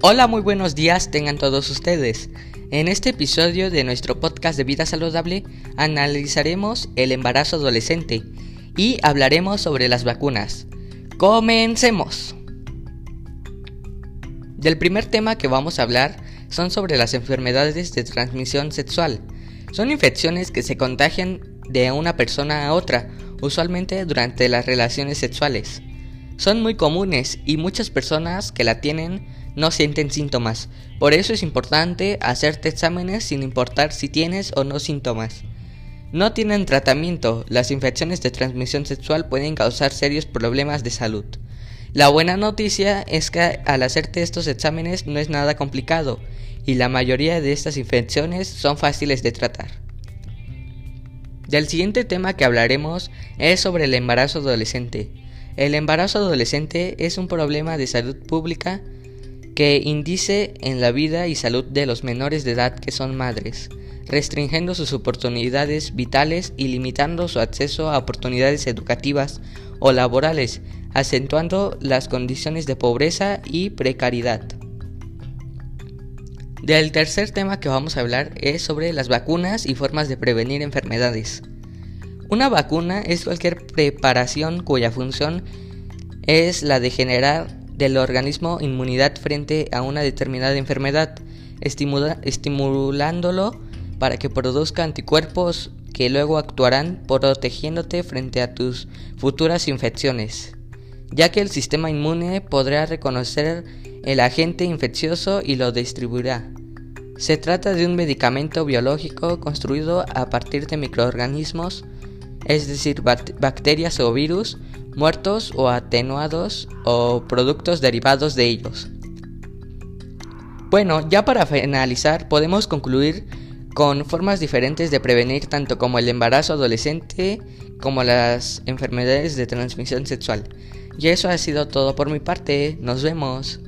Hola, muy buenos días tengan todos ustedes. En este episodio de nuestro podcast de vida saludable analizaremos el embarazo adolescente y hablaremos sobre las vacunas. Comencemos. Del primer tema que vamos a hablar son sobre las enfermedades de transmisión sexual. Son infecciones que se contagian de una persona a otra, usualmente durante las relaciones sexuales. Son muy comunes y muchas personas que la tienen no sienten síntomas. Por eso es importante hacerte exámenes sin importar si tienes o no síntomas. No tienen tratamiento. Las infecciones de transmisión sexual pueden causar serios problemas de salud. La buena noticia es que al hacerte estos exámenes no es nada complicado y la mayoría de estas infecciones son fáciles de tratar. Del siguiente tema que hablaremos es sobre el embarazo adolescente. El embarazo adolescente es un problema de salud pública que indice en la vida y salud de los menores de edad que son madres, restringiendo sus oportunidades vitales y limitando su acceso a oportunidades educativas o laborales, acentuando las condiciones de pobreza y precariedad. Del tercer tema que vamos a hablar es sobre las vacunas y formas de prevenir enfermedades. Una vacuna es cualquier preparación cuya función es la de generar del organismo inmunidad frente a una determinada enfermedad, estimulándolo para que produzca anticuerpos que luego actuarán protegiéndote frente a tus futuras infecciones, ya que el sistema inmune podrá reconocer el agente infeccioso y lo distribuirá. Se trata de un medicamento biológico construido a partir de microorganismos es decir, bacterias o virus muertos o atenuados o productos derivados de ellos. Bueno, ya para finalizar podemos concluir con formas diferentes de prevenir tanto como el embarazo adolescente como las enfermedades de transmisión sexual. Y eso ha sido todo por mi parte. Nos vemos.